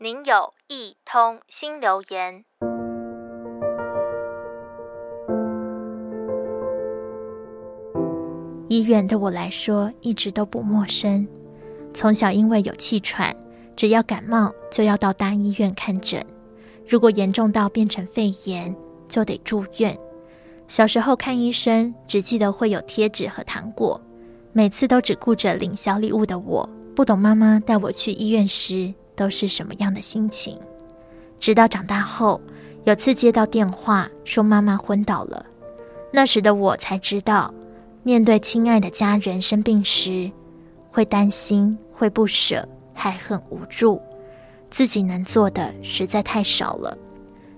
您有一通新留言。医院对我来说一直都不陌生。从小因为有气喘，只要感冒就要到大医院看诊。如果严重到变成肺炎，就得住院。小时候看医生，只记得会有贴纸和糖果，每次都只顾着领小礼物的我，不懂妈妈带我去医院时都是什么样的心情。直到长大后，有次接到电话说妈妈昏倒了，那时的我才知道，面对亲爱的家人生病时，会担心，会不舍，还很无助。自己能做的实在太少了，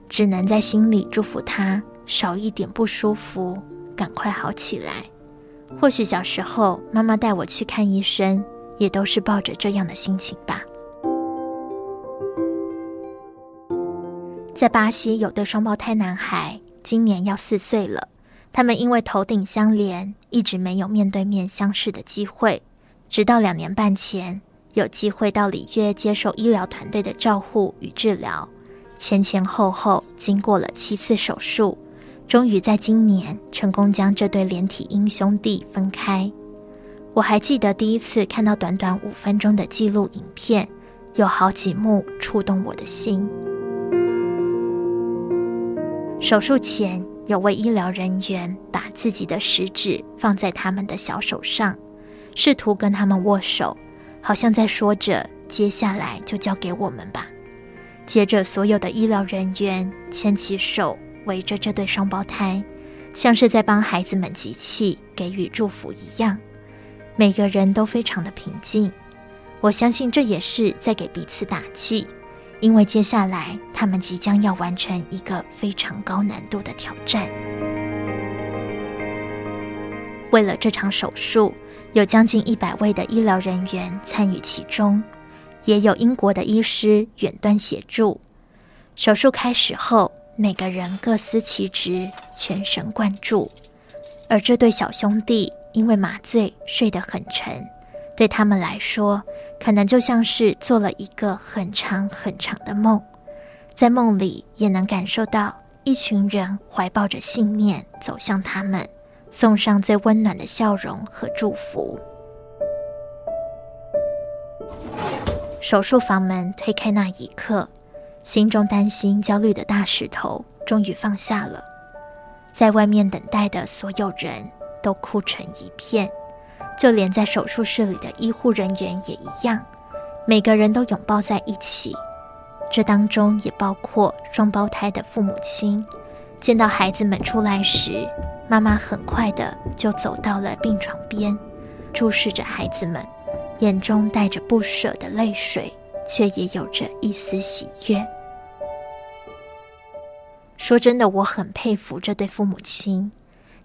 只能在心里祝福他少一点不舒服，赶快好起来。或许小时候妈妈带我去看医生，也都是抱着这样的心情吧。在巴西有对双胞胎男孩，今年要四岁了。他们因为头顶相连，一直没有面对面相视的机会，直到两年半前，有机会到里约接受医疗团队的照护与治疗，前前后后经过了七次手术，终于在今年成功将这对连体婴兄弟分开。我还记得第一次看到短短五分钟的记录影片，有好几幕触动我的心。手术前，有位医疗人员把自己的食指放在他们的小手上，试图跟他们握手。好像在说着：“接下来就交给我们吧。”接着，所有的医疗人员牵起手，围着这对双胞胎，像是在帮孩子们集气、给予祝福一样。每个人都非常的平静。我相信这也是在给彼此打气，因为接下来他们即将要完成一个非常高难度的挑战。为了这场手术，有将近一百位的医疗人员参与其中，也有英国的医师远端协助。手术开始后，每个人各司其职，全神贯注。而这对小兄弟因为麻醉睡得很沉，对他们来说，可能就像是做了一个很长很长的梦。在梦里，也能感受到一群人怀抱着信念走向他们。送上最温暖的笑容和祝福。手术房门推开那一刻，心中担心、焦虑的大石头终于放下了。在外面等待的所有人都哭成一片，就连在手术室里的医护人员也一样，每个人都拥抱在一起。这当中也包括双胞胎的父母亲。见到孩子们出来时，妈妈很快的就走到了病床边，注视着孩子们，眼中带着不舍的泪水，却也有着一丝喜悦。说真的，我很佩服这对父母亲，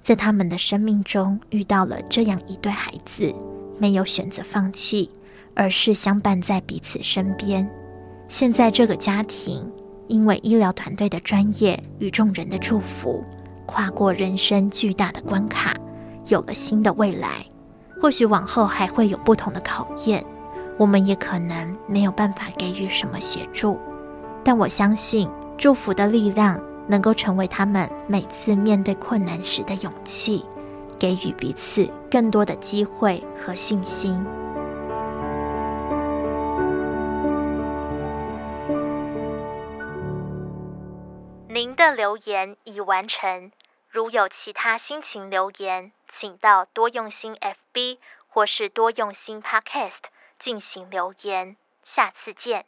在他们的生命中遇到了这样一对孩子，没有选择放弃，而是相伴在彼此身边。现在这个家庭。因为医疗团队的专业与众人的祝福，跨过人生巨大的关卡，有了新的未来。或许往后还会有不同的考验，我们也可能没有办法给予什么协助。但我相信，祝福的力量能够成为他们每次面对困难时的勇气，给予彼此更多的机会和信心。您的留言已完成。如有其他心情留言，请到多用心 FB 或是多用心 Podcast 进行留言。下次见。